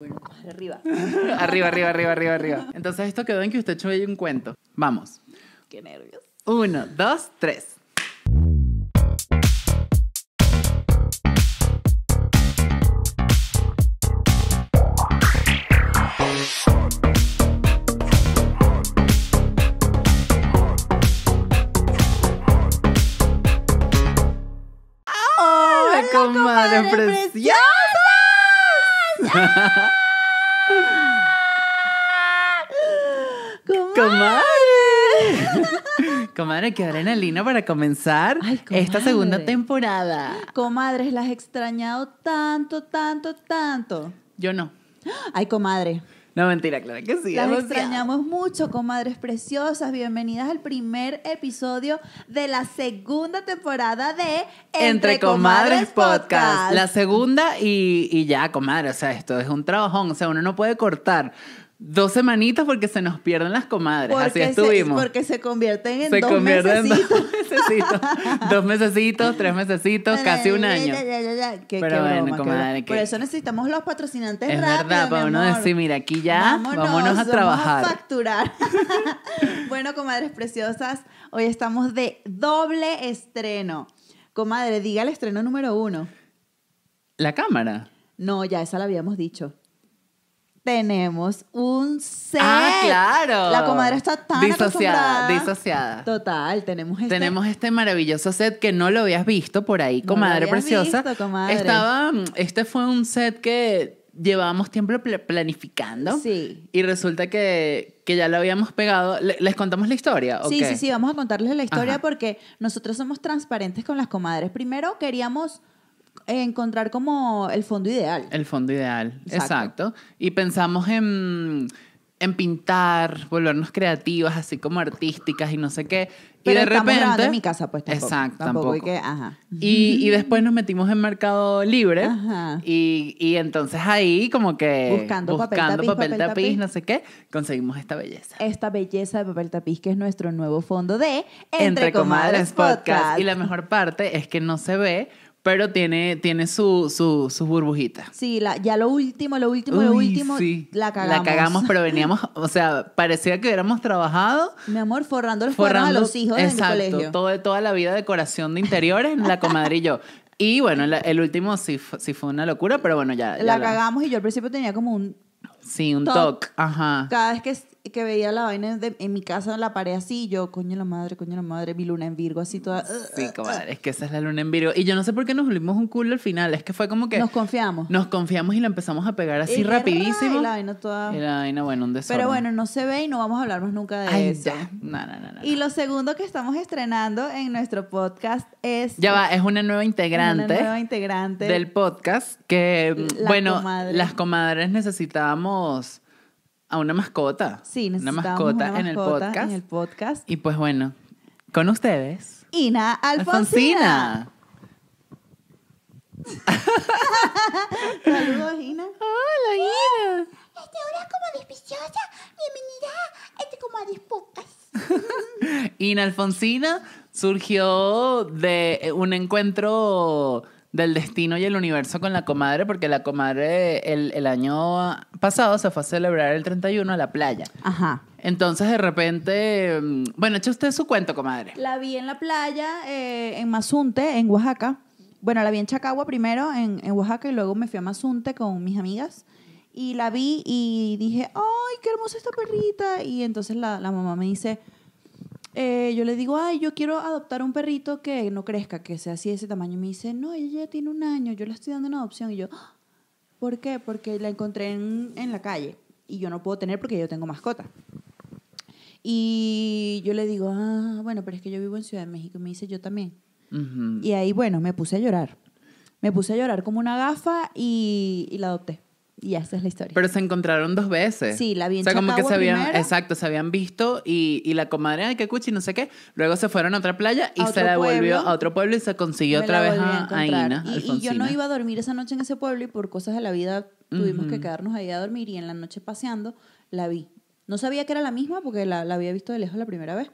Arriba. arriba, arriba, arriba, arriba, arriba. Entonces esto quedó en que usted echó un cuento. Vamos. Qué nervios. Uno, dos, tres. ¡Hola, comadre comadres preciosa! Comadre. Comadre, qué adrenalina para comenzar Ay, esta segunda temporada. Comadres, las he extrañado tanto, tanto, tanto. Yo no. Ay, comadre. No, mentira, claro que sí. Las extrañamos mucho, comadres preciosas. Bienvenidas al primer episodio de la segunda temporada de Entre Comadres Podcast. La segunda y, y ya, comadre. O sea, esto es un trabajón. O sea, uno no puede cortar dos semanitas porque se nos pierden las comadres. Así se- estuvimos. porque se convierten en se dos convierten en dos mesecitos. dos mesecitos, tres mesecitos, casi un año. Ya, ya, ya. Qué- Pero qué bueno, broma, comadre, Por eso necesitamos los patrocinantes Es rápido, verdad, para uno decir, mira, aquí ya, vámonos, a trabajar. Vamos a facturar. bueno, comadres preciosas, hoy estamos de doble estreno. Comadre, diga el estreno número uno. La cámara. No, ya esa la habíamos dicho. Tenemos un set. Ah, claro. La comadre está tan disociada, disociada. Total, tenemos este. Tenemos este maravilloso set que no lo habías visto por ahí, No lo comadre habías preciosa. visto, comadre. Estaba, este fue un set que llevábamos tiempo pl- planificando. Sí. Y resulta que, que ya lo habíamos pegado. ¿Le- ¿Les contamos la historia? o Sí, qué? sí, sí, vamos a contarles la historia Ajá. porque nosotros somos transparentes con las comadres. Primero queríamos encontrar como el fondo ideal. El fondo ideal, Exacto. exacto. Y pensamos en, en pintar, volvernos creativas, así como artísticas y no sé qué. Pero y de repente. en mi casa, pues tampoco. Exacto, tampoco. que, ajá. Y, y después nos metimos en Mercado Libre. Ajá. Y, y entonces ahí, como que. Buscando papel tapiz, papel tapiz, tapiz. no sé qué, conseguimos esta belleza. Esta belleza de papel tapiz que es nuestro nuevo fondo de Entre Comadres Podcast. Y la mejor parte es que no se ve, pero tiene, tiene su, su, sus burbujitas. Sí, la, ya lo último, lo último, lo último, sí. la cagamos. La cagamos, pero veníamos, o sea, parecía que hubiéramos trabajado Mi amor, forrando los cuernos a forrando los hijos exacto, de mi colegio. todo- toda la vida de decoración de interiores, la comadre y yo. Y bueno, la- el último sí, sí fue una locura, pero bueno, ya. la cagamos y yo al principio tenía como un... Sí, un toque. Ajá. Cada vez que, que veía la vaina de- en mi casa, en la pared así, yo, coño la madre, coño la madre, mi luna en Virgo, así toda... Sí, comadre, es que esa es la luna en Virgo. Y yo no sé por qué nos volvimos un culo al final. Es que fue como que Nos confiamos. nos confiamos y la empezamos a pegar así Y rapidísimo. y la vaina toda- Y la vaina, bueno, un desorden. Pero bueno, no se ve y no vamos a hablar más nunca de Ay, eso. ya. No, no, no, no. Y lo segundo que estamos estrenando en nuestro podcast es... Ya va, es una nueva integrante. Una nueva integrante. del podcast que, La bueno, comadre. las comadres necesitábamos a una mascota. Sí, una mascota, una en, el mascota podcast. en el podcast. Y pues bueno, con ustedes, Ina Alfonsina. Saludos, Ina. Hola, Ina. Este, hola, comadres preciosa. Bienvenida a este comadres podcast. Ina Alfonsina surgió de un encuentro del destino y el universo con la comadre, porque la comadre el, el año pasado se fue a celebrar el 31 a la playa. Ajá. Entonces, de repente, mm, bueno, eche usted su cuento, comadre. La vi en la playa, eh, en Mazunte, en Oaxaca. Bueno, la vi en Chacagua primero, en, en Oaxaca, y luego me fui a Mazunte con mis amigas. Y la vi y dije, ¡ay, qué hermosa esta perrita! Y entonces la, la mamá me dice, eh, yo le digo, ay, yo quiero adoptar un perrito que no crezca, que sea así de ese tamaño. Y me dice, no, ella ya tiene un año, yo la estoy dando en adopción. Y yo, "Ah, ¿por qué? Porque la encontré en, en la calle y yo no puedo tener porque yo tengo mascota. Y yo le digo, ah, bueno, pero es que yo vivo en Ciudad de México. Y me dice, yo también. Y ahí, bueno, me puse a llorar. Me puse a llorar como una gafa y, y la adopté. Y esa es la historia. Pero se encontraron dos veces. Sí, la vi en O sea, como que se habían, primero. exacto, se habían visto y, y la comadre, qué cuchi, no sé qué. Luego se fueron a otra playa y A se otro la devolvió pueblo. a otro pueblo y se consiguió Me otra la vez volví a, a encontrar. Ina. Y- y, yo no Alfonsina. iba a dormir esa noche en ese pueblo y por cosas de la vida tuvimos que quedarnos ahí a dormir y en la noche paseando la vi. No sabía que era la misma porque la, la había visto de lejos la primera vez.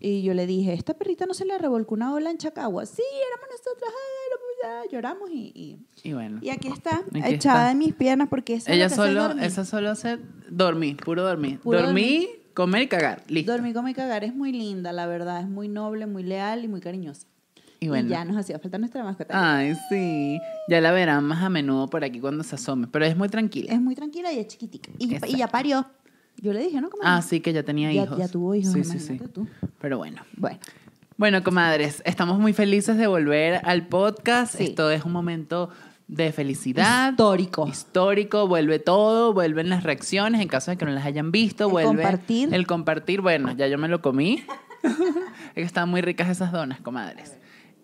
Y yo le dije, ¿esta perrita no se le revolcó una ola en Chacagua? Sí, éramos nosotros. ay, ya lloramos y, y, Y bueno. y aquí está, Aquí echada está. en mis piernas porque es Ella lo que hace solo, dormir. esa solo hace dormir, puro dormir. Puro dormir, comer y cagar. Listo. Dormir, comer y cagar es muy linda, la verdad. Es muy noble, muy leal y muy cariñosa. Y bueno. ya nos hacía falta nuestra mascota. Ay, sí. Ya la verán más a menudo por aquí cuando se asome. Pero es muy tranquila. Es muy tranquila y es chiquitica. Y, y ya parió. Yo le dije, ¿no? Como Ah, sí, que ya tenía ya, hijos. ya tuvo hijos, Sí, sí, sí. tú. Pero bueno. Bueno, Bueno, comadres, estamos muy felices de volver al podcast. Sí. Esto es un momento de felicidad. histórico. Histórico, vuelve todo, vuelven las reacciones en caso de que no las hayan visto, El vuelve compartir. el compartir. Bueno, ya yo me lo comí. es que estaban muy ricas esas donas, comadres.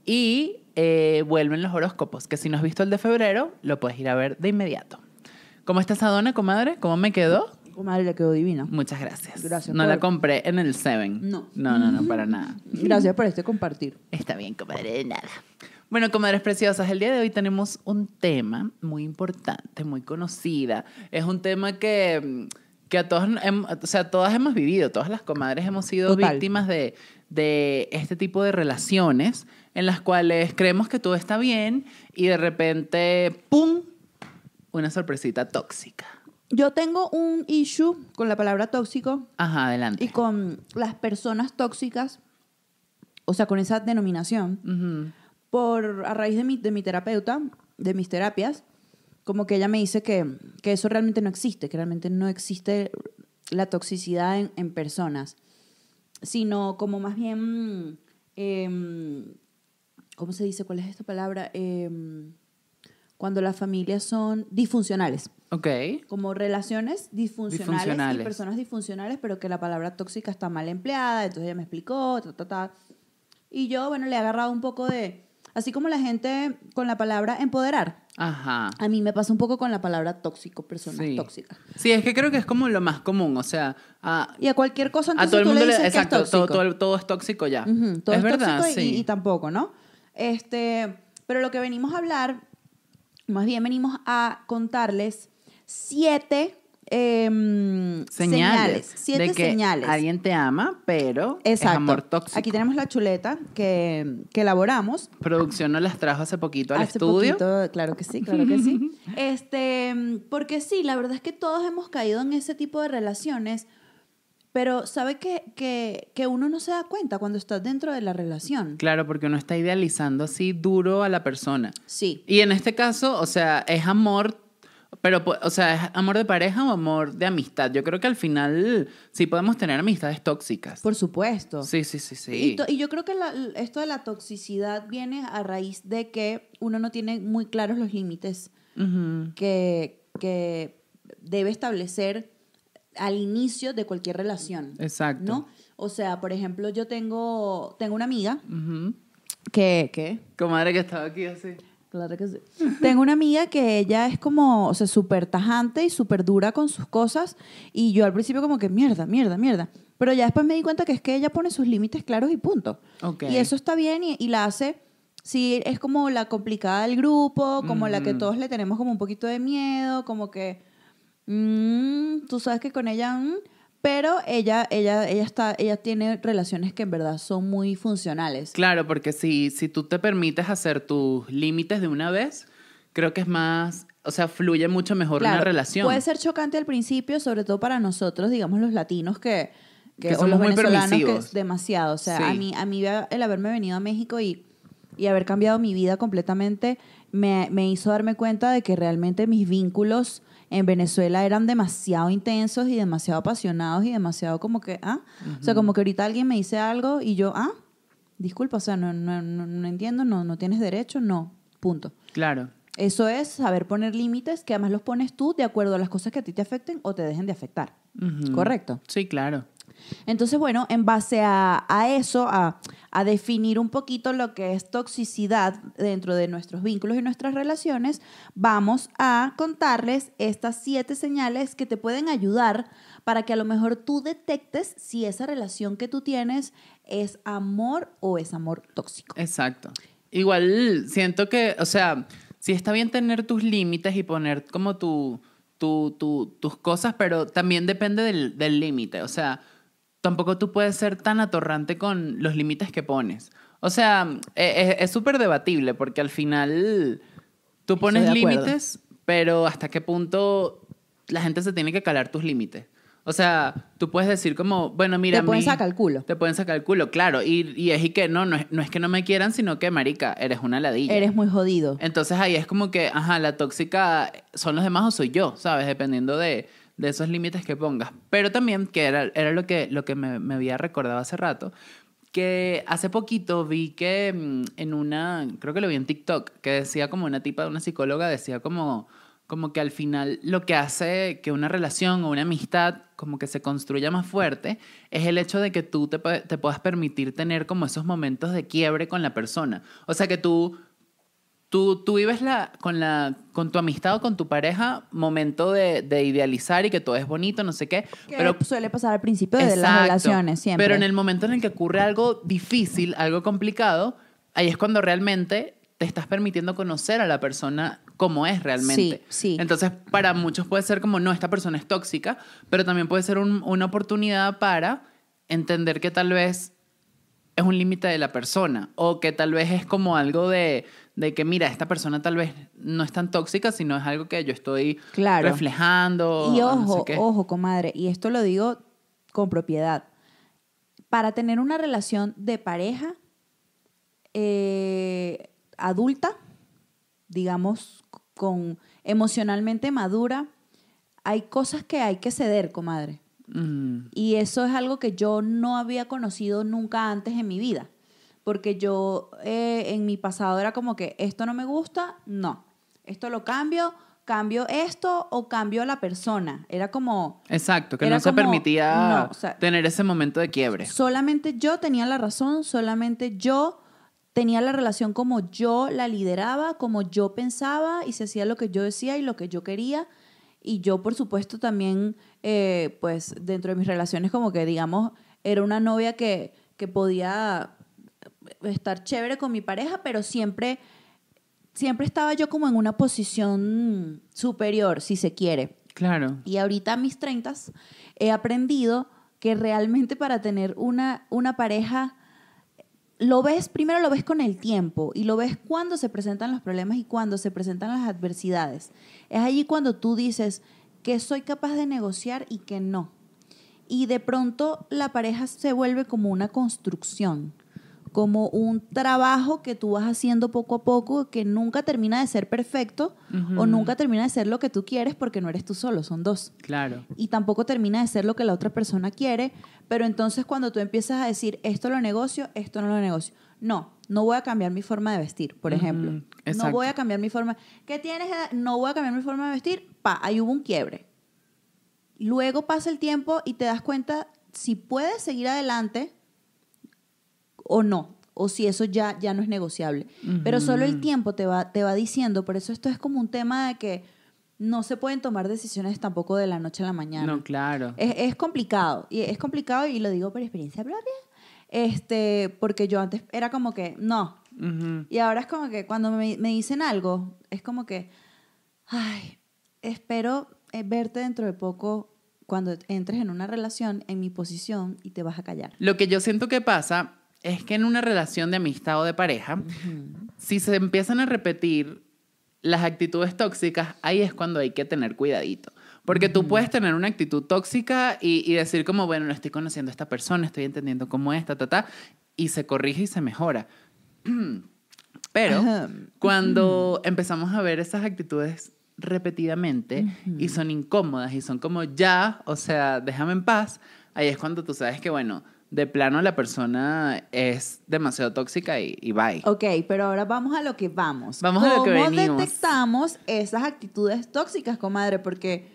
Y eh, vuelven los horóscopos, que si no has visto el de febrero, lo puedes ir a ver de inmediato. ¿Cómo está esa dona, comadre? ¿Cómo me quedó? Comadre, le quedó divina. Muchas gracias. Gracias No por- la compré en el Seven. No. No, no, no, para nada. Gracias por este compartir. Está bien, comadre, de nada. Bueno, comadres preciosas, el día de hoy tenemos un tema muy importante, muy conocida. Es un tema que, que a todos, o sea, todas hemos vivido, todas las comadres hemos sido Total. víctimas de, de este tipo de relaciones en las cuales creemos que todo está bien y de repente, ¡pum!, una sorpresita tóxica. Yo tengo un issue con la palabra tóxico Ajá, adelante. y con las personas tóxicas, o sea, con esa denominación, por a raíz de mi, de mi terapeuta, de mis terapias, como que ella me dice que, que eso realmente no existe, que realmente no existe la toxicidad en, en personas, sino como más bien, em, ¿cómo se dice? ¿Cuál es esta palabra? Em, cuando las familias son disfuncionales Ok. como relaciones disfuncionales, Disfuncionales. y personas disfuncionales, pero que la palabra tóxica está mal empleada, entonces ella me explicó, ta, ta, ta. Y yo, bueno, le he agarrado un poco de, así como la gente con la palabra empoderar, Ajá. a mí me pasa un poco con la palabra tóxico, personas Sí. tóxicas. Sí, es que creo que es como lo más común, o sea, a, Y a cualquier cosa, a entonces todo el tú mundo le le, dices que es exacto, todo, todo, todo es tóxico ya. Ujú, todo es, es, verdad, tóxico y- sí. y, tampoco, ¿no? Este, pero lo que venimos a hablar, más bien venimos a contarles siete em, señales, siete de que señales. alguien te ama, pero Exacto. es amor tóxico. Aquí tenemos la chuleta que, que elaboramos. Producción nos las trajo hace poquito al Hace estudio. poquito, claro que sí, claro que sí. Este, porque sí, la verdad es que todos hemos caído en ese tipo de relaciones, pero sabe que, que, que uno no se da cuenta cuando estás dentro de la relación. Claro, porque uno está idealizando así duro a la persona. Sí. Y en este caso, o sea, es amor, pero, pu- o sea, ¿es amor de pareja o amor de amistad? Yo creo que al final sí podemos tener amistades tóxicas. Por supuesto. Sí, sí, sí, sí. Y, yo creo que la- esto de la toxicidad viene a raíz de que uno no tiene muy claros los límites que, que debe establecer al inicio de cualquier relación. Exacto. ¿No? O sea, por ejemplo, yo tengo, tengo una amiga Ujú. que, que Comadre que estaba aquí así. Claro que sí. Tengo una amiga que ella es como, o sea, súper tajante y súper dura con sus cosas. Y yo al principio como que mierda, mierda, mierda. Pero ya después me di cuenta que es que ella pone sus límites claros y punto. Ok. Y eso está bien y, y la hace, sí, es como la complicada del grupo, como la que Ujú. todos le tenemos como un poquito de miedo, como que, mm, tú sabes que con ella, mm, pero ella, ella, ella está, ella tiene relaciones que en verdad son muy funcionales. Claro, porque si, si tú te permites hacer tus límites de una vez, creo que es más, o sea, fluye mucho mejor una relación. Puede ser chocante al principio, sobre todo para nosotros, digamos los latinos que, que, Que o los muy venezolanos que es demasiado. O sea, a mí, a mí el haberme venido a México y, y haber cambiado mi vida completamente me, me hizo darme cuenta de que realmente mis vínculos en Venezuela eran demasiado intensos y demasiado apasionados y demasiado como que, ah, o sea, como que ahorita alguien me dice algo y yo, ah, disculpa, o sea, no, no, no, no entiendo, no, no tienes derecho, no, punto. Claro. Eso es saber poner límites, que además los pones tú de acuerdo a las cosas que a ti te afecten o te dejen de afectar. Correcto. Sí, claro. Entonces, bueno, en base a, eso, a, definir un poquito lo que es toxicidad dentro de nuestros vínculos y nuestras relaciones, vamos a contarles estas siete señales que te pueden ayudar para que a lo mejor tú detectes si esa relación que tú tienes es amor o es amor tóxico. Exacto. Igual siento que, o sea, sí está bien tener tus límites y poner como tu, tu, tu- tus cosas, pero también depende del límite. O sea, tampoco tú puedes ser tan atorrante con los límites que pones. O sea, e- e- es súper debatible porque al final tú pones límites, pero hasta qué punto la gente se tiene que calar tus límites. O sea, tú puedes decir como, bueno, mira, Te pueden mí- sacar el culo. Te pueden sacar el culo, claro. Y, y es y que no, no es, no es que no me quieran, sino que, marica, eres una ladilla. Eres muy jodido. Entonces ahí es como que, ajá, la tóxica son los demás o soy yo, ¿sabes? Dependiendo de, de esos límites que pongas. Pero también, que era, era lo que, lo que me, me había recordado hace rato, que hace poquito vi que mm, en una, creo que lo vi en TikTok, que decía como una tipa de una psicóloga, decía como, como que al final lo que hace que una relación o una amistad como que se construya más fuerte es el hecho de que tú te, te puedas permitir tener como esos momentos de quiebre con la persona. O sea, que tú Tú, tú vives la, con, la, con tu amistad o con tu pareja momento de, de idealizar y que todo es bonito, no sé qué. Que pero suele pasar al principio de las Exacto. relaciones siempre. Pero en el momento en el que ocurre algo difícil, algo complicado, ahí es cuando realmente te estás permitiendo conocer a la persona como es realmente. Sí, sí. Entonces, para muchos puede ser como, no, esta persona es tóxica, pero también puede ser un- una oportunidad para entender que tal vez es un límite de la persona o que tal vez es como algo de, de que, mira, esta persona tal vez no es tan tóxica, sino es algo que yo estoy Claro. reflejando. Y no ojo, sé qué. ojo, comadre, y esto lo digo con propiedad. Para tener una relación de pareja eh, adulta, digamos, con emocionalmente madura, hay cosas que hay que ceder, comadre. Mm. Y eso es algo que yo no había conocido nunca antes en mi vida. Porque yo eh, en mi pasado era como que esto no me gusta, no. Esto lo cambio, cambio esto o cambio a la persona. Era como Exacto, que no se como- permitía no, o sea, tener ese momento de quiebre. solamente yo tenía la razón, solamente yo tenía la relación como yo la lideraba, como yo pensaba y se hacía lo que yo decía y lo que yo quería. Y yo, por supuesto, también, eh, pues, dentro de mis relaciones, como que, digamos, era una novia que, que podía estar chévere con mi pareja, pero siempre, siempre estaba yo como en una posición superior, si se quiere. Claro. Y ahorita a mis 30 he aprendido que realmente para tener una, una pareja, lo ves, primero lo ves con el tiempo y lo ves cuando se presentan los problemas y cuando se presentan las adversidades. Es allí cuando tú dices que soy capaz de negociar y que no. Y de pronto la pareja se vuelve como una construcción, como un trabajo que tú vas haciendo poco a poco, que nunca termina de ser perfecto o nunca termina de ser lo que tú quieres porque no eres tú solo, son dos Claro. y tampoco termina de ser lo que la otra persona quiere, pero entonces cuando tú empiezas a decir, esto lo negocio, esto no lo negocio. No, no voy a cambiar mi forma de vestir, por ejemplo. No exacto. voy a cambiar mi forma. ¿Qué tienes? No voy a cambiar mi forma de vestir. Pa, ahí hubo un quiebre. Luego pasa el tiempo y te das cuenta si puedes seguir adelante o no, o si eso ya, ya no es negociable. Pero solo el tiempo te va, te va diciendo, por eso esto es como un tema de que no se pueden tomar decisiones tampoco de la noche a la mañana. No, claro. Es, es complicado, y es complicado y lo digo por experiencia propia, este, porque yo antes era como que, no, y ahora es como que cuando me, me dicen algo, es como que, ay, espero eh, verte dentro de poco cuando entres en una relación en mi posición y te vas a callar. Lo que yo siento que pasa es que en una relación de amistad o de pareja, si se empiezan a repetir las actitudes tóxicas, ahí es cuando hay que tener cuidadito. Porque tú puedes tener una actitud tóxica y, y decir como, bueno, no estoy conociendo a esta persona, estoy entendiendo cómo es, ta, ta, ta, y se corrige y se mejora. Pero Ajá. cuando empezamos a ver esas actitudes repetidamente y son incómodas y son como ya, o sea, déjame en paz, ahí es cuando tú sabes que, bueno, de plano la persona es demasiado tóxica y, y bye. Ok, pero ahora vamos a lo que vamos. Vamos a lo que ¿Cómo venimos. detectamos esas actitudes tóxicas, comadre? Porque,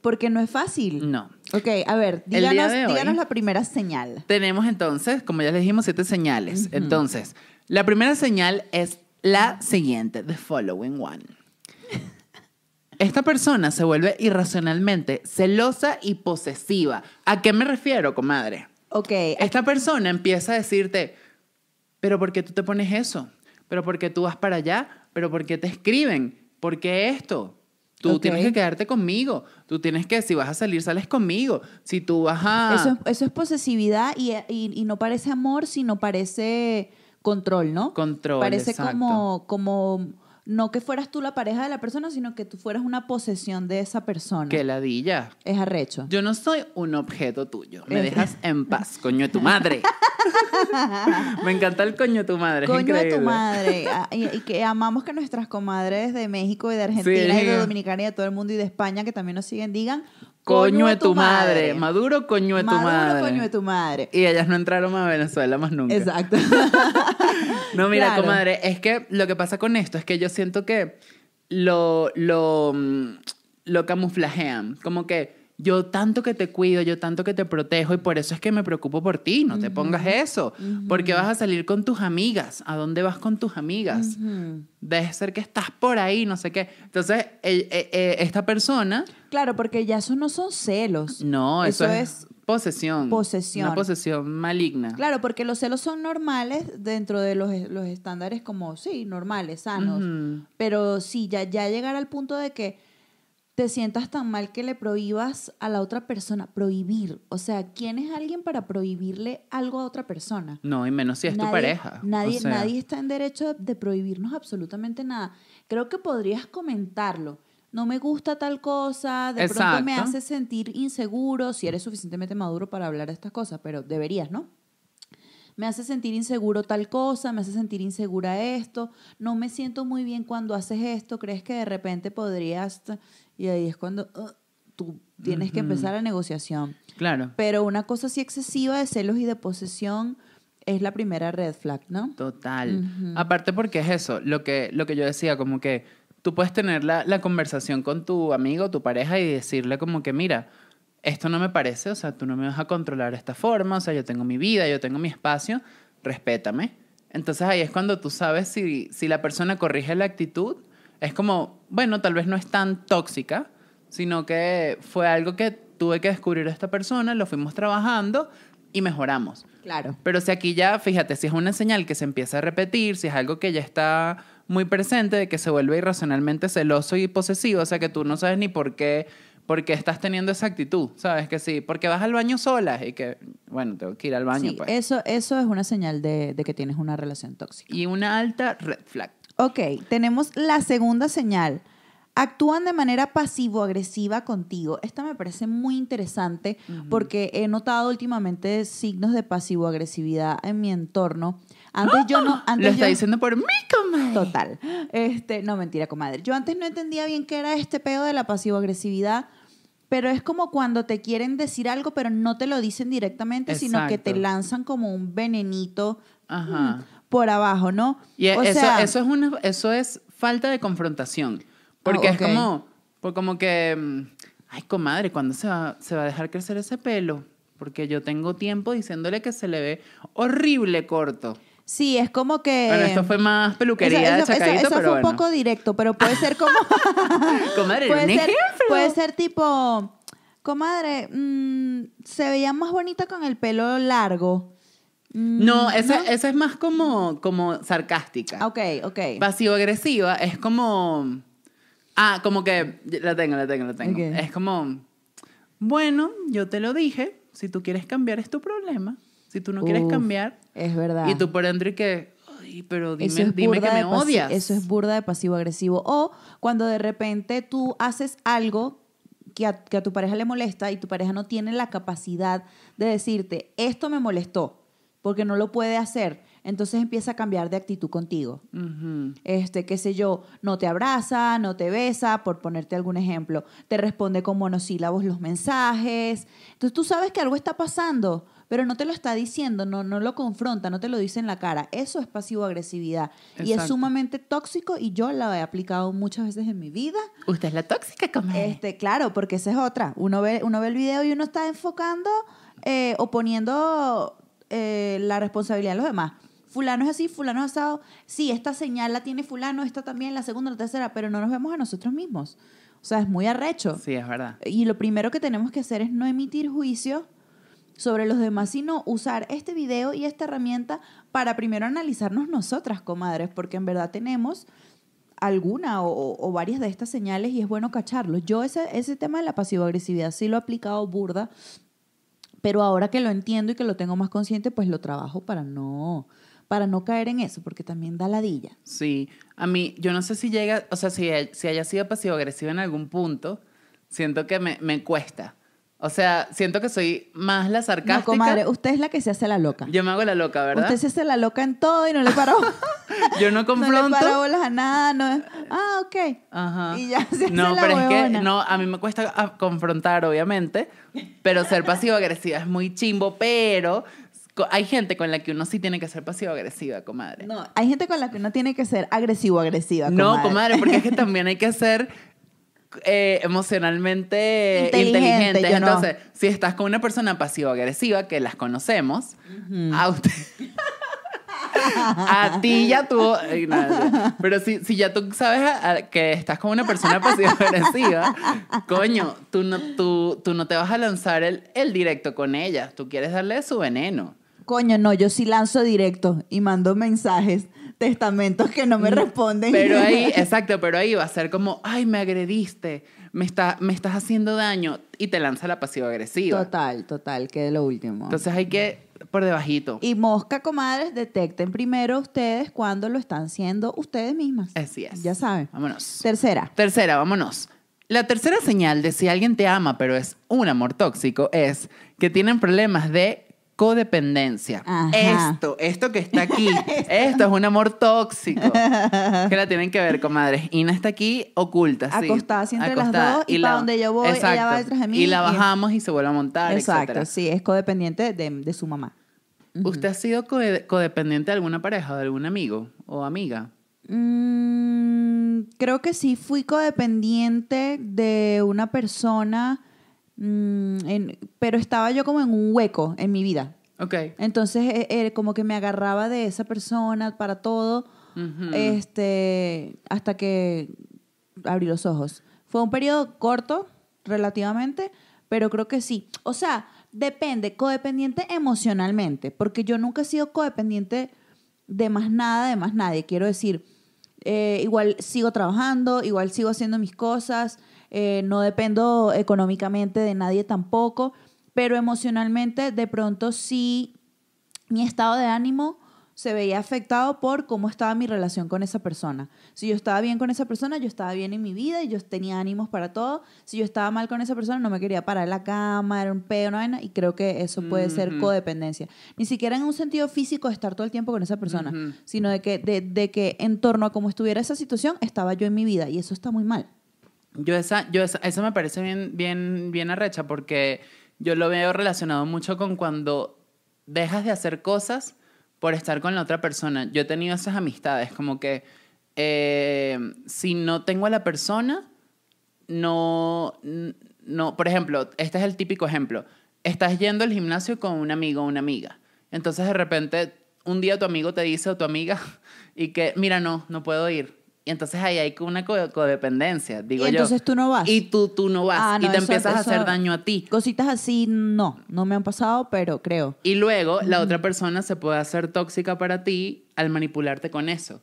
porque no es fácil. No. Ok, a ver, hoy- díganos la primera señal. Tenemos entonces, como ya les dijimos, siete señales. Entonces, la primera señal es la siguiente, the following one. Esta persona se vuelve irracionalmente celosa y posesiva. ¿A qué me refiero, comadre? Ok, Esta persona empieza a decirte, pero ¿por qué tú te pones eso? ¿Pero por qué tú vas para allá? ¿Pero por qué te escriben? ¿Por qué esto? Tú tienes que quedarte conmigo. Tú tienes que, si vas a salir, sales conmigo. Si tú vas a... eso, es, eso es posesividad y, y- y no parece amor, sino parece control, ¿no? Control, Parece exacto. como, como no que fueras tú la pareja de la persona, sino que tú fueras una posesión de esa persona. Que ladilla. Es arrecho. Yo no soy un objeto tuyo. Me dejas en paz, coño de tu madre. Me encanta el coño de tu madre. Coño de tu madre. Ah, Y, y que amamos que nuestras comadres de México y de Argentina y de. Dominicana y de todo el mundo y de España que también nos siguen digan Coño de tu madre. Maduro, coño de tu Maduro, madre. coño de tu madre. Y ellas no entraron a Venezuela más nunca. Exacto. No, mira, Claro. comadre, es que lo que pasa con esto es que yo siento que lo, lo, mm, lo camuflajean. Como que yo tanto que te cuido, yo tanto que te protejo y por eso es que me preocupo por ti. No te pongas eso. Porque vas a salir con tus amigas. ¿A dónde vas con tus amigas? Ujú. Debe ser que estás por ahí, no sé qué. Entonces, eh, eh, esta persona, Claro, porque ya eso no son celos. no, eso, Eso es, es posesión. posesión. Una posesión maligna. Claro, porque los celos son normales dentro de los, los estándares como, sí, normales, sanos. Pero sí, ya, ya llegar al punto de que te sientas tan mal que le prohíbas a la otra persona. Prohibir. O sea, ¿quién es alguien para prohibirle algo a otra persona? No, y menos si es tu Nadie- pareja. O Nadie, sea, nadie está en derecho de, de prohibirnos absolutamente nada. Creo que podrías comentarlo. No me gusta tal cosa, de pronto me hace sentir inseguro, si eres suficientemente maduro para hablar de estas cosas, pero deberías, ¿no? Me hace sentir inseguro tal cosa, me hace sentir insegura esto, no me siento muy bien cuando haces esto, crees que de repente podrías... Y ahí es cuando uh, tú tienes que empezar la negociación. Claro. Pero una cosa así excesiva de celos y de posesión es la primera red flag, ¿no? Total. Aparte porque es eso, lo que, lo que yo decía, como que tú puedes tener la, la conversación con tu amigo, tu pareja y decirle como que, mira, esto no me parece, o sea, tú no me vas a controlar de esta forma, o sea, yo tengo mi vida, yo tengo mi espacio, respétame. Entonces ahí es cuando tú sabes si, si la persona corrige la actitud, es como, bueno, tal vez no es tan tóxica, sino que fue algo que tuve que descubrir a esta persona, lo fuimos trabajando y mejoramos. Claro. Pero si aquí ya, fíjate, si es una señal que se empieza a repetir, si es algo que ya está muy presente, de que se vuelve irracionalmente celoso y posesivo, o sea que tú no sabes ni por qué, por qué estás teniendo esa actitud, ¿sabes? Que sí, porque vas al baño sola y que, bueno, tengo que ir al baño, Sí, pues. eso, eso es una señal de, de que tienes una relación tóxica. Y una alta red flag. Ok, tenemos la segunda señal. Actúan de manera pasivo-agresiva contigo. Esta me parece muy interesante porque he notado últimamente signos de pasivo-agresividad en mi entorno. Antes yo no... Antes Lo está yo- diciendo por mí, comadre. Total. Este, no, mentira, comadre. Yo antes no entendía bien qué era este pedo de la pasivo-agresividad, pero es como cuando te quieren decir algo, pero no te lo dicen directamente, sino que te Exacto. lanzan como un venenito Ajá. Por abajo, ¿no? Y o eso, sea, eso, es una, eso es falta de confrontación. Porque Ah, es como, pues como que, mm, ay, comadre, ¿cuándo se va, se va a dejar crecer ese pelo? Porque yo tengo tiempo diciéndole que se le ve horrible corto. sí, es como que... bueno, esto fue más peluquería Eso- de eso- chacadito, eso pero fue bueno. un poco directo, pero puede ser como... Comadre, puede, ser, puede ser tipo, comadre, mm, se veía más bonita con el pelo largo. Mm, No, esa, esa es más como, como sarcástica. Ok, ok. Pasivo-agresiva es como... Ah, como que... La tengo, la tengo, la tengo. Es como... Bueno, yo te lo dije. Si tú quieres cambiar es tu problema. Si tú no quieres cambiar... Es verdad. Y tú por dentro y que... Ay, pero dime, Eso es dime que me odias. Eso es burda de pasivo-agresivo. O cuando de repente tú haces algo que a, que a tu pareja le molesta y tu pareja no tiene la capacidad de decirte, esto me molestó, porque no lo puede hacer. Entonces empieza a cambiar de actitud contigo. Este, qué sé yo, no te abraza, no te besa, por ponerte algún ejemplo. Te responde con monosílabos los mensajes. Entonces tú sabes que algo está pasando, pero no te lo está diciendo, no, no lo confronta, no te lo dice en la cara. Eso es pasivo-agresividad. Y es sumamente tóxico y yo la he aplicado muchas veces en mi vida. Usted es la tóxica, comadre. Este, claro, porque esa es otra. Uno ve, uno ve el video y uno está enfocando eh, o poniendo eh, la responsabilidad en los demás. Fulano es así, fulano es asado. Sí, esta señal la tiene fulano, esta también, la segunda, la tercera, pero no nos vemos a nosotros mismos. O sea, es muy arrecho. Sí, es verdad. Y lo primero que tenemos que hacer es no emitir juicio sobre los demás, sino usar este video y esta herramienta para primero analizarnos nosotras, comadres, porque en verdad tenemos alguna o, varias de estas señales y es bueno cacharlo. Yo ese, ese tema de la pasivo-agresividad sí lo he aplicado burda, pero ahora que lo entiendo y que lo tengo más consciente, pues lo trabajo para no, para no caer en eso, porque también da ladilla. Sí, a mí, yo no sé si llega, o sea, si, si haya sido pasivo-agresiva en algún punto, siento que me, me cuesta. O sea, siento que soy más la sarcástica. No, comadre, usted es la que se hace la loca. Yo me hago la loca, ¿verdad? Usted se hace la loca en todo y no le paró. Yo no no confronto. le para bolas a nada. No, ah, ok. Ajá. Y ya se hace No, la pero es que no, a mí me cuesta ah, confrontar, obviamente, pero ser pasivo-agresiva es muy chimbo, pero hay gente con la que uno sí tiene que ser pasivo-agresiva, comadre. No, hay gente con la que uno tiene que ser agresivo-agresiva. No, comadre, porque es que también hay que ser eh, emocionalmente Inteligente, inteligentes. yo no. Entonces, si estás con una persona pasivo-agresiva, que las conocemos, a usted... A ti ya tú, no. pero si, si ya tú sabes a- a- que estás con una persona pasivo-agresiva, coño, tú no, tú, tú no te vas a lanzar el, el directo con ella, tú quieres darle su veneno. Coño, no, yo sí lanzo directo y mando mensajes, testamentos que no me responden. Pero ahí, exacto, pero ahí va a ser como, ay, me agrediste, me, está, me estás haciendo daño y te lanza la pasivo-agresiva. Total, total, que es lo último. Entonces hay que, por debajito. y mosca, comadres, detecten primero ustedes cuando lo están siendo ustedes mismas. Así es. Ya saben. Vámonos. Tercera. Tercera, vámonos. La tercera señal de si alguien te ama pero es un amor tóxico es que tienen problemas de codependencia. Ajá. Esto, esto que está aquí, esto es un amor tóxico. que la tienen que ver, comadres. Ina está aquí oculta, sí. Acostada entre las Acostada. dos y la- pa' donde yo voy, ella va detrás de mí Y la bajamos y se vuelve a montar, Exacto, etcétera. sí, es codependiente de, de su mamá. ¿Usted ha sido code- codependiente de alguna pareja, de algún amigo o amiga? Mm, creo que sí fui codependiente de una persona, mm, en- pero estaba yo como en un hueco en mi vida. Ok. Entonces, eh, eh, como que me agarraba de esa persona para todo, este, hasta que abrí los ojos. Fue un periodo corto, relativamente, pero creo que sí. O sea, depende, codependiente emocionalmente, porque yo nunca he sido codependiente de más nada, de más nadie. Quiero decir, eh, igual sigo trabajando, igual sigo haciendo mis cosas, eh, no dependo económicamente de nadie tampoco, pero emocionalmente de pronto sí mi estado de ánimo se veía afectado por cómo estaba mi relación con esa persona. Si yo estaba bien con esa persona, yo estaba bien en mi vida y yo tenía ánimos para todo. Si yo estaba mal con esa persona, no me quería parar en la cama, era un pedo, una vaina, y creo que eso puede ser Ujú. codependencia. Ni siquiera en un sentido físico de estar todo el tiempo con esa persona, Ujú. sino de que, de, de que en torno a cómo estuviera esa situación, estaba yo en mi vida, y eso está muy mal. Yo esa, yo esa, eso me parece bien, bien, bien arrecha porque yo lo veo relacionado mucho con cuando dejas de hacer cosas por estar con la otra persona. Yo he tenido esas amistades, como que eh, si no tengo a la persona, no, no, por ejemplo, este es el típico ejemplo. Estás yendo al gimnasio con un amigo o una amiga. Entonces de repente un día tu amigo te dice o tu amiga y que, mira, no, no puedo ir. Y entonces ahí hay una co- codependencia, digo Y yo. entonces tú no vas. Y tú, tú no vas Ah, y no, te eso- empiezas a eso- hacer daño a ti. Cositas así, no, no me han pasado, pero creo. Y luego la otra persona se puede hacer tóxica para ti al manipularte con eso.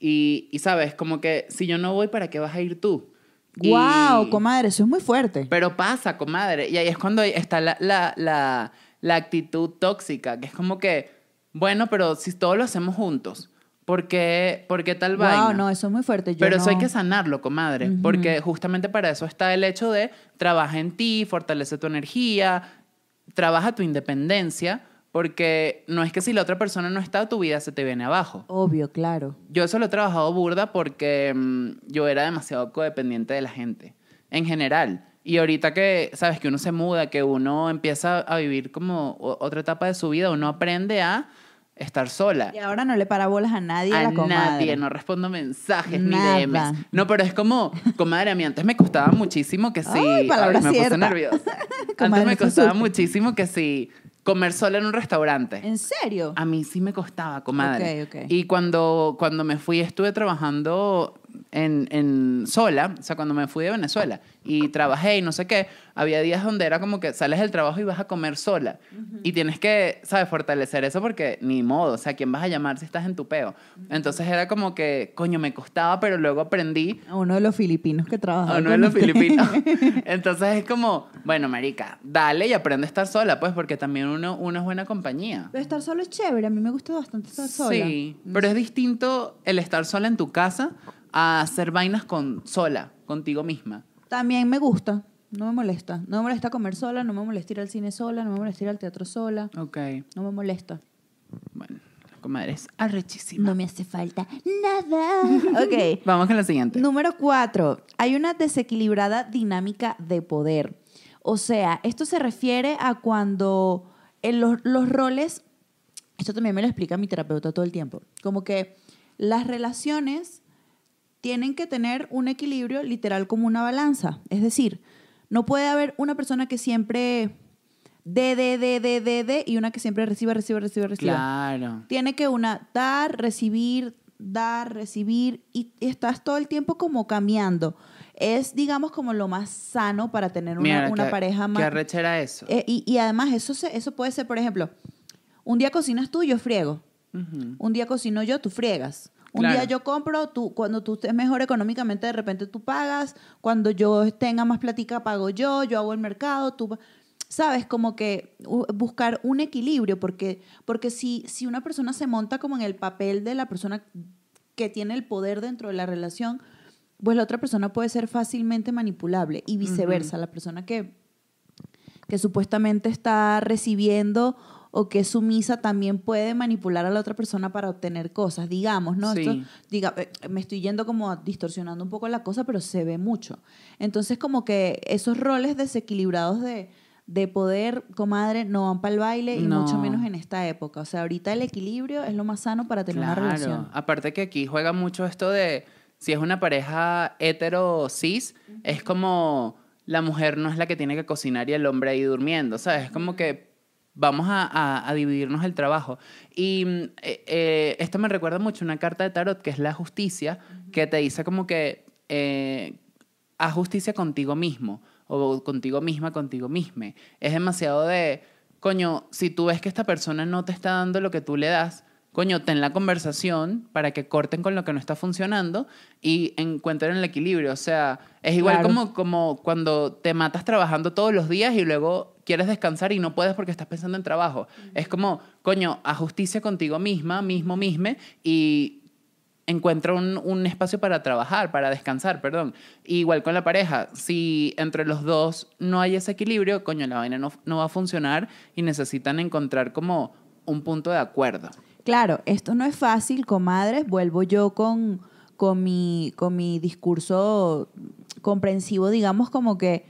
Y, y sabes, como que si yo no voy, ¿para qué vas a ir tú? Y- Wow, comadre, eso es muy fuerte. Pero pasa, comadre. Y ahí es cuando está la, la, la, la actitud tóxica, que es como que, bueno, pero si todos lo hacemos juntos, ¿por qué, por qué tal wow, vaina? no, eso es muy fuerte. Yo Pero eso hay no- que sanarlo, comadre, Ujú. porque justamente para eso está el hecho de trabaja en ti, fortalece tu energía, trabaja tu independencia, porque no es que si la otra persona no está, tu vida se te viene abajo. Obvio, claro. Yo eso lo he trabajado burda porque mm, yo era demasiado codependiente de la gente, en general. Y ahorita que, sabes, que uno se muda, que uno empieza a vivir como otra etapa de su vida, uno aprende a estar sola Y ahora no le para bolas a nadie a, a la comadre. nadie, no respondo mensajes Nada. ni DMs. No, pero es como, comadre, a mí antes me costaba muchísimo que sí. Ay, palabra me puse nerviosa. antes me costaba muchísimo que sí comer sola en un restaurante. ¿En serio? A mí sí me costaba, comadre. Ok, ok. Y cuando, cuando me fui, estuve trabajando en, en sola, o sea, cuando me fui de Venezuela y trabajé y no sé qué, había días donde era como que sales del trabajo y vas a comer sola. Y tienes que, ¿sabes? Fortalecer eso porque ni modo, o sea, ¿quién vas a llamar si estás en tu peo? Entonces era como que, coño, me costaba, pero luego aprendí A uno de los filipinos que trabajaba. o no con en los usted. filipinos. Entonces es como, bueno, marica, dale y aprende a estar sola, pues, porque también uno, uno es buena compañía. Pero estar solo es chévere. A mí me gusta bastante estar sola. Sí, pero es distinto el estar sola en tu casa a hacer vainas con sola, contigo misma. También me gusta. No me molesta. No me molesta comer sola, no me molesta ir al cine sola, no me molesta ir al teatro sola. Ok, No me molesta. bueno, comadre es arrechísima. No me hace falta nada. ok. Vamos con la siguiente. Número cuatro. Hay una desequilibrada dinámica de poder. O sea, esto se refiere a cuando en los, los roles, esto también me lo explica mi terapeuta todo el tiempo, como que las relaciones tienen que tener un equilibrio literal como una balanza. Es decir, no puede haber una persona que siempre dé, dé, dé, dé, dé, dé, y una que siempre reciba, reciba, reciba, reciba. Claro. Tiene que una dar, recibir, dar, recibir y estás todo el tiempo como cambiando. Es, digamos, como lo más sano para tener una, Mira, una qué- pareja Qué más. arrechera eso. Eh, y, y además, eso, se- eso puede ser, por ejemplo, un día cocinas tú, yo friego. Ujú. Un día cocino yo, tú friegas. Un Claro. día yo compro, tú, cuando tú estés mejor económicamente, de repente tú pagas. Cuando yo tenga más platica, pago yo. Yo hago el mercado, tú... ¿Sabes? Como que buscar un equilibrio, porque, porque si, si una persona se monta como en el papel de la persona que tiene el poder dentro de la relación, pues la otra persona puede ser fácilmente manipulable y viceversa. La persona que, que supuestamente está recibiendo o que es sumisa también puede manipular a la otra persona para obtener cosas, digamos, ¿no? Sí. Esto, diga, eh, me estoy yendo como distorsionando un poco la cosa, pero se ve mucho. Entonces, como que esos roles desequilibrados de, de poder, comadre, no van para el baile y No. mucho menos en esta época. O sea, ahorita el equilibrio es lo más sano para tener una relación. Aparte que aquí juega mucho esto de si es una pareja hetero cis, es como la mujer no es la que tiene que cocinar y el hombre ahí durmiendo, ¿sabes? Es como que vamos a, a- a dividirnos el trabajo. Y mm, eh, eh, esto me recuerda mucho a una carta de tarot que es la justicia, que te dice como que eh, haz justicia contigo mismo o contigo misma, contigo misma. Es demasiado de, coño, si tú ves que esta persona no te está dando lo que tú le das, coño, ten la conversación para que corten con lo que no está funcionando y encuentren el equilibrio. O sea, es igual Claro. como, como cuando te matas trabajando todos los días y luego quieres descansar y no puedes porque estás pensando en trabajo. Es como, coño, haz justicia contigo misma, mismo, misme y encuentra un, un espacio para trabajar, para descansar, perdón. Igual con la pareja, si entre los dos no hay ese equilibrio, coño, la vaina no, no va a funcionar y necesitan encontrar como un punto de acuerdo. Claro, esto no es fácil, comadres. Vuelvo yo con, con, mi, con mi discurso comprensivo, digamos, como que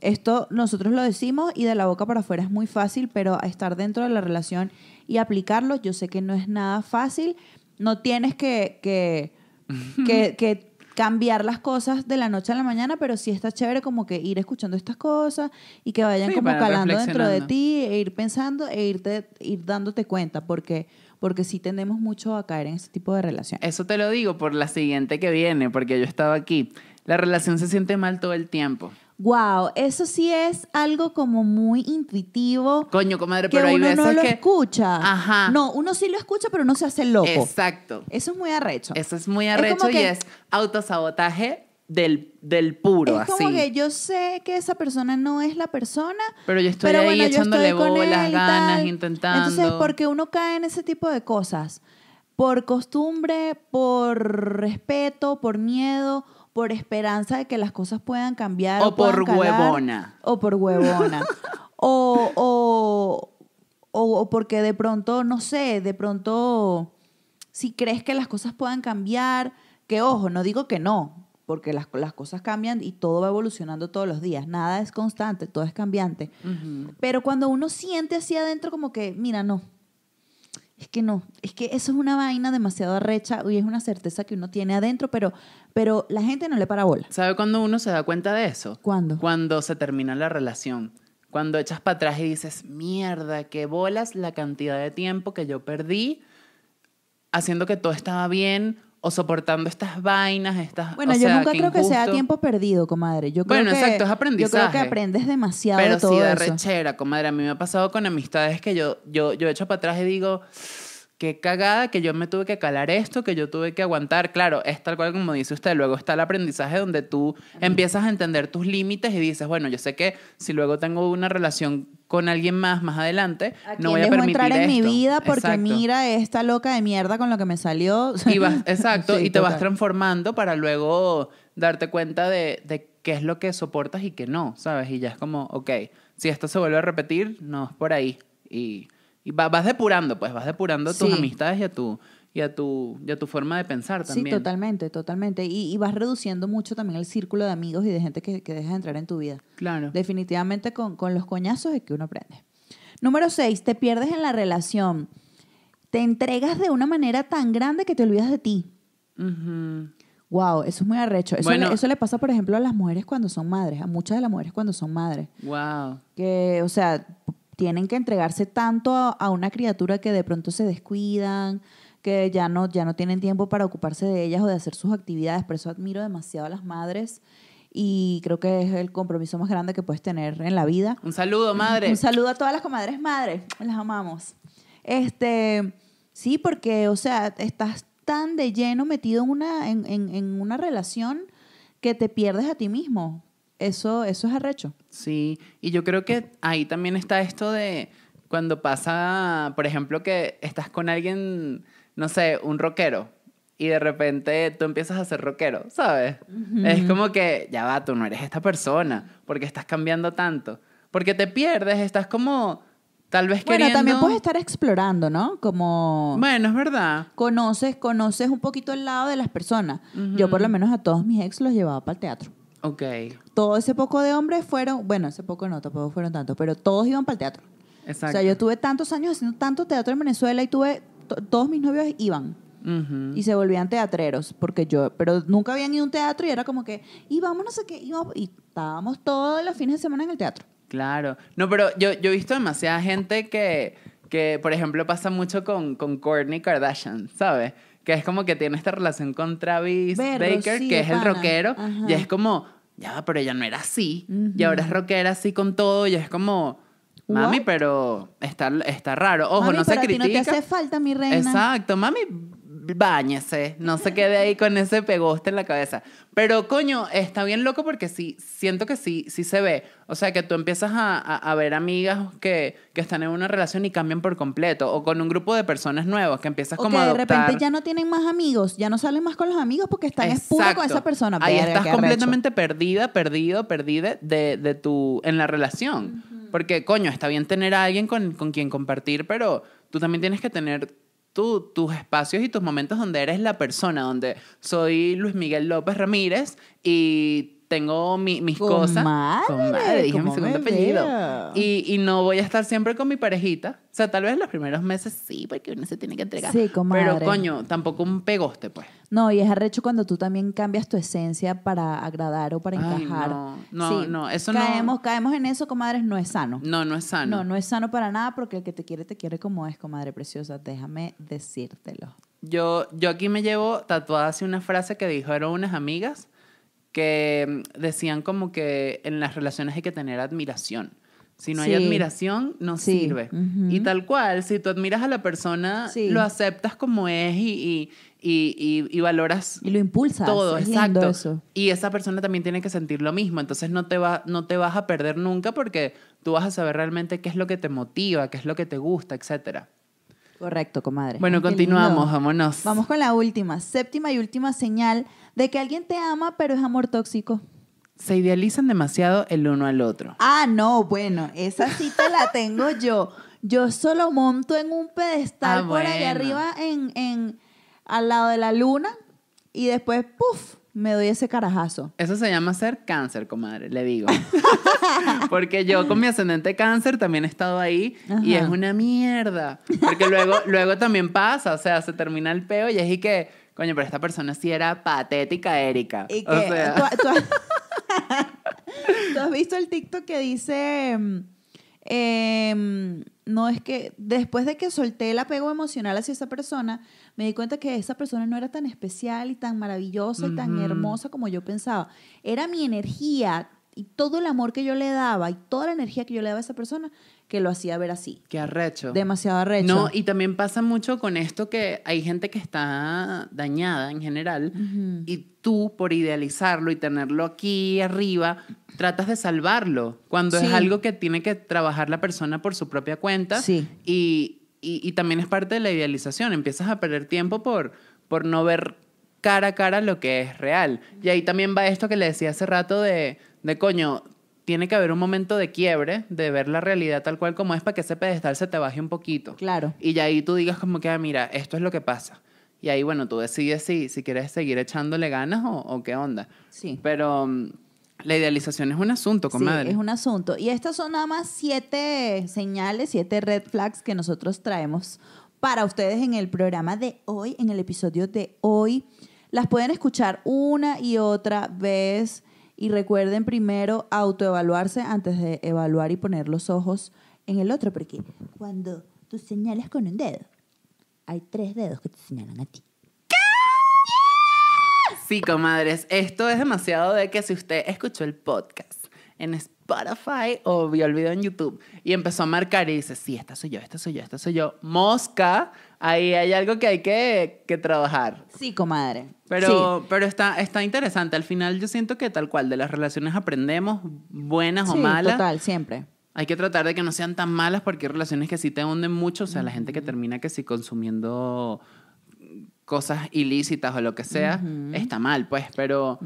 esto nosotros lo decimos y de la boca para afuera es muy fácil, pero estar dentro de la relación y aplicarlo, yo sé que no es nada fácil. No tienes que, que, que, que cambiar las cosas de la noche a la mañana, pero sí está chévere como que ir escuchando estas cosas y que vayan Sí, como calando dentro de ti e ir pensando e irte, ir dándote cuenta, porque, porque sí tendemos mucho a caer en ese tipo de relaciones. Eso te lo digo por la siguiente que viene, porque yo estaba aquí. La relación se siente mal todo el tiempo. Wow, eso sí es algo como muy intuitivo. Coño, comadre, que pero hay uno veces no lo que... escucha. Ajá. No, uno sí lo escucha, pero no se hace loco. Exacto. Eso es muy arrecho. Eso es muy arrecho y que- es autosabotaje del, del puro, es así. como que yo sé que esa persona no es la persona, Pero yo estoy pero ahí bueno, echándole estoy bolas, ganas, intentando. Entonces, porque uno cae en ese tipo de cosas? Por costumbre, por respeto, por miedo, por esperanza de que las cosas puedan cambiar. O por calar, huevona. O por huevona. o, o, o, porque de pronto, no sé, de pronto, si crees que las cosas puedan cambiar, que ojo, no digo que no, porque las, las cosas cambian y todo va evolucionando todos los días. Nada es constante, todo es cambiante. Pero cuando uno siente así adentro como que, mira, no. Es que no, es que eso es una vaina demasiado arrecha y es una certeza que uno tiene adentro, pero, pero la gente no le para bola. ¿Sabe cuándo uno se da cuenta de eso? ¿Cuándo? Cuando se termina la relación. Cuando echas para atrás y dices, mierda, qué bolas la cantidad de tiempo que yo perdí haciendo que todo estaba bien o soportando estas vainas, estas... Bueno, o yo sea, nunca creo que sea tiempo perdido, comadre. Yo creo Bueno, que, exacto, es Yo creo aprendizaje. que aprendes demasiado Pero de todo sí eso. rechera, comadre. A mí me ha pasado con amistades que yo, yo, yo echo para atrás y digo, qué cagada que yo me tuve que calar esto, que yo tuve que aguantar. Claro, es tal cual como dice usted. Luego está el aprendizaje donde tú empiezas a entender tus límites y dices, bueno, yo sé que si luego tengo una relación con alguien más más adelante, ¿A no voy a permitir entrar en mi vida porque Exacto. mira esta loca de mierda con lo que me salió? Y vas, exacto, Sí, y te vas transformando para luego darte cuenta de, de qué es lo que soportas y qué no, ¿sabes? Y ya es como, ok, si esto se vuelve a repetir, no es por ahí. Y, y va- vas depurando, pues, vas depurando tus Sí. amistades y a tu, y a tu, y a tu forma de pensar Sí, también. totalmente, totalmente. Y, y vas reduciendo mucho también el círculo de amigos y de gente que, que dejas entrar en tu vida. Claro. Definitivamente con, con los coñazos es que uno aprende. Número seis, te pierdes en la relación. Te entregas de una manera tan grande que te olvidas de ti. Wow, eso es muy arrecho. Eso, Bueno. le, eso le pasa, por ejemplo, a las mujeres cuando son madres, a muchas de las mujeres cuando son madres. Wow. Que, o sea, tienen que entregarse tanto a, a una criatura que de pronto se descuidan, que ya no, ya no tienen tiempo para ocuparse de ellas o de hacer sus actividades. Por eso admiro demasiado a las madres y creo que es el compromiso más grande que puedes tener en la vida. Un saludo, madre. Un saludo a todas las comadres madres, las amamos. Este, sí, porque, o sea, estás tan de lleno metido en una, en, en- en una relación que te pierdes a ti mismo. Eso, eso es arrecho. Sí, y yo creo que ahí también está esto de cuando pasa, por ejemplo, que estás con alguien, no sé, un rockero, y de repente tú empiezas a ser rockero, ¿sabes? Es como que, ya va, tú no eres esta persona, porque estás cambiando tanto. Porque te pierdes, estás como, tal vez Bueno, queriendo... también puedes estar explorando, ¿no? Como Bueno, es verdad. conoces, conoces un poquito el lado de las personas. Yo por lo menos a todos mis ex los llevaba para el teatro. Ok, Todo ese poco de hombres fueron, bueno, ese poco no, tampoco fueron tantos, pero todos iban para el teatro. exacto. O sea, yo tuve tantos años haciendo tanto teatro en Venezuela y tuve, to- todos mis novios iban y se volvían teatreros, porque yo, pero nunca habían ido a un teatro y era como que, y vamos no sé qué, y, vamos- y estábamos todos los fines de semana en el teatro. Claro. No, pero yo, yo he visto demasiada gente que, que por ejemplo, pasa mucho con, con Kourtney Kardashian, ¿sabes? Que es como que tiene esta relación con Travis Baker, sí, que es el rockero, Ajá. y es como, ya, pero ella no era así, y ahora es rockera así con todo, y es como, mami, What? pero está, está raro. Ojo, Mami, no se pero a ti critica. no te hace falta, mi reina. Exacto, mami, báñese, no se quede ahí con ese pegoste en la cabeza. Pero coño, está bien loco porque sí, siento que sí, sí se ve. O sea, que tú empiezas a, a- a ver amigas que, que están en una relación y cambian por completo, o con un grupo de personas nuevas que empiezas O como que a de adoptar. repente ya no tienen más amigos, ya no salen más con los amigos porque están es puro con esa persona. Ahí Verga, estás completamente perdida, perdido, perdida de, de tu, en la relación. Porque, coño, está bien tener a alguien con, con quien compartir, pero tú también tienes que tener tu- tus espacios y tus momentos donde eres la persona, donde soy Luis Miguel López Ramírez y tengo mi- mis cosas. Comadre, Comadre, dije mi ¿cómo segundo apellido. Y, y no voy a estar siempre con mi parejita. O sea, tal vez los primeros meses sí, porque uno se tiene que entregar. Sí, comadre. Pero, coño, tampoco un pegoste, pues. No, y es arrecho cuando tú también cambias tu esencia para agradar o para Ay, encajar. no, no, no, eso no- caemos, Caemos en eso, comadres, no es sano. No, no es sano. No, no es sano para nada porque el que te quiere, te quiere como es, comadre preciosa. Déjame decírtelo. Yo, yo aquí me llevo tatuada así una frase que dijeron unas amigas que mm, decían como que en las relaciones hay que tener admiración. Si no hay Sí. admiración, no Sí, sirve. ujú. Y tal cual, si tú admiras a la persona, Sí. lo aceptas como es y, y, y, y- valoras Y lo impulsas. todo, es exacto. eso. Y esa persona también tiene que sentir lo mismo. Entonces no te, va, no te vas a perder nunca porque tú vas a saber realmente qué es lo que te motiva, qué es lo que te gusta, etcétera. Correcto, comadre. Bueno, continuamos, vámonos. Vamos con la última, séptima y última señal de que alguien te ama, pero es amor tóxico. Se idealizan demasiado el uno al otro. Ah, no, bueno, esa cita la tengo yo. Yo solo monto en un pedestal Ah, por allá bueno. arriba, en, en, al lado de la luna, y después, ¡puf! Me doy ese carajazo. Eso se llama ser cáncer, comadre, le digo. Porque yo con mi ascendente cáncer también he estado ahí y es una mierda. Porque luego, luego también pasa, o sea, se termina el peo y es y que, coño, pero esta persona sí era patética, Erika. Y que, o sea, ¿tú, tú has, tú has visto el TikTok que dice, mm, eh, no es que después de que solté el apego emocional hacia esa persona, me di cuenta que esa persona no era tan especial y tan maravillosa y tan hermosa como yo pensaba. Era mi energía y todo el amor que yo le daba y toda la energía que yo le daba a esa persona que lo hacía ver así. Qué arrecho. Demasiado arrecho. No, y también pasa mucho con esto que hay gente que está dañada en general y tú por idealizarlo y tenerlo aquí arriba tratas de salvarlo cuando Sí. es algo que tiene que trabajar la persona por su propia cuenta Sí. y, y- y también es parte de la idealización empiezas a perder tiempo por, por no ver cara a cara lo que es real y ahí también va esto que le decía hace rato de, de coño tiene que haber un momento de quiebre de ver la realidad tal cual como es para que ese pedestal se te baje un poquito Claro. y ya ahí tú digas como que, ah, mira, esto es lo que pasa. Y ahí, bueno, tú decides si, si quieres seguir echándole ganas o, o qué onda. Sí. Pero mm, la idealización es un asunto, comadre. Sí, es un asunto. Y estas son nada más siete señales, siete red flags que nosotros traemos para ustedes en el programa de hoy, en el episodio de hoy. Las pueden escuchar una y otra vez. Y recuerden primero autoevaluarse antes de evaluar y poner los ojos en el otro, porque cuando tú señalas con un dedo, hay tres dedos que te señalan a ti. Sí, comadres, esto es demasiado de que si usted escuchó el podcast en Spotify o vio el video en YouTube y empezó a marcar y dice, sí, esta soy yo, esta soy yo, esta soy yo, mosca, ahí hay algo que hay que, que trabajar. Sí, comadre. Pero, pero está, está interesante. Al final yo siento que tal cual de las relaciones aprendemos, buenas Sí, o malas. total, siempre. Hay que tratar de que no sean tan malas porque hay relaciones que sí te hunden mucho. O sea, la gente que termina que sí consumiendo cosas ilícitas o lo que sea, está mal, pues. Pero,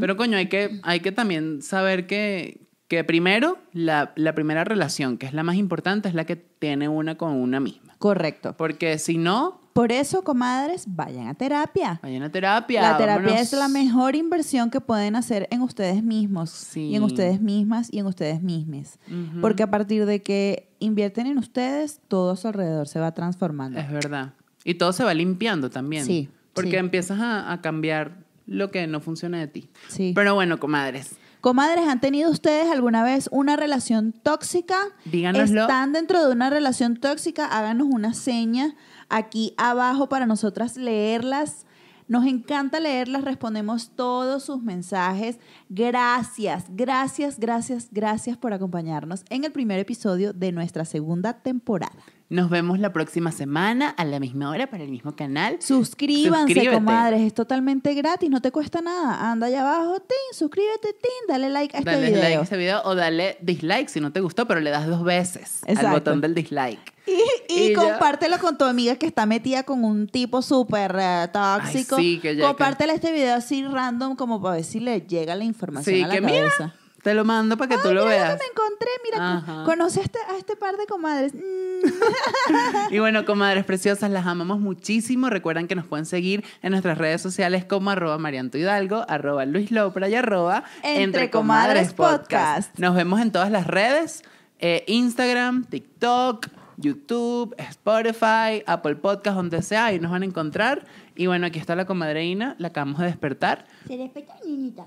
pero coño, hay que, hay que también saber que, que primero, la, la primera relación, que es la más importante, es la que tiene una con una misma. Correcto. Porque si no, Por eso, comadres, vayan a terapia. vayan a terapia. La terapia vámonos. es la mejor inversión que pueden hacer en ustedes mismos Sí. y en ustedes mismas y en ustedes mismes. Porque a partir de que invierten en ustedes, todo a su alrededor se va transformando. Es verdad. Y todo se va limpiando también. Sí, Porque sí. empiezas a, a cambiar lo que no funciona de ti. Sí. Pero bueno, comadres. Comadres, ¿han tenido ustedes alguna vez una relación tóxica? Díganoslo. ¿Están dentro de una relación tóxica? Háganos una seña aquí abajo para nosotras leerlas. Nos encanta leerlas, respondemos todos sus mensajes. Gracias, gracias, gracias, gracias por acompañarnos en el primer episodio de nuestra segunda temporada. Nos vemos la próxima semana a la misma hora para el mismo canal. Suscríbanse, Suscríbete. comadres, es totalmente gratis, no te cuesta nada. Anda allá abajo, tin, suscríbete, tin, dale like a este dale video. like a este video o dale dislike si no te gustó, pero le das dos veces Exacto. al botón del dislike. Y, y Y ya. compártelo con tu amiga que está metida con un tipo súper eh, tóxico. Ay, sí, que ya- Compártele este video así random como para ver si le llega la información Sí, a la que cabeza. mira, te lo mando para que tú lo mira lo veas. que me encontré, mira, Ajá. conoce a este, a este par de comadres. Mm. Y bueno, comadres preciosas, las amamos muchísimo. Recuerden que nos pueden seguir en nuestras redes sociales como arroba Marianto Hidalgo, arroba Luis Lopra y arroba Entre Comadres Podcast. Nos vemos en todas las redes, eh, Instagram, TikTok, YouTube, Spotify, Apple Podcast, donde sea, ahí nos van a encontrar. Y bueno, aquí está la comadreína, la acabamos de despertar. Se respeta, niñita.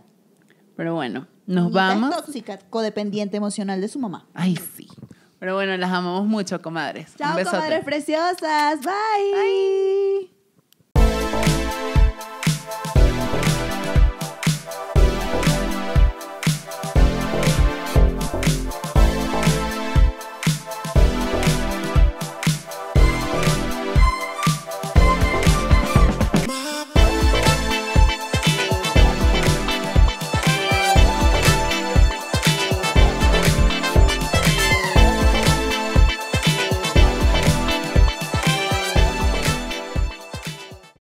Pero bueno, nos vamos. Es tóxica, codependiente emocional de su mamá. Ay, sí. Pero bueno, las amamos mucho, comadres. Chao, Un comadres preciosas. Bye. Bye.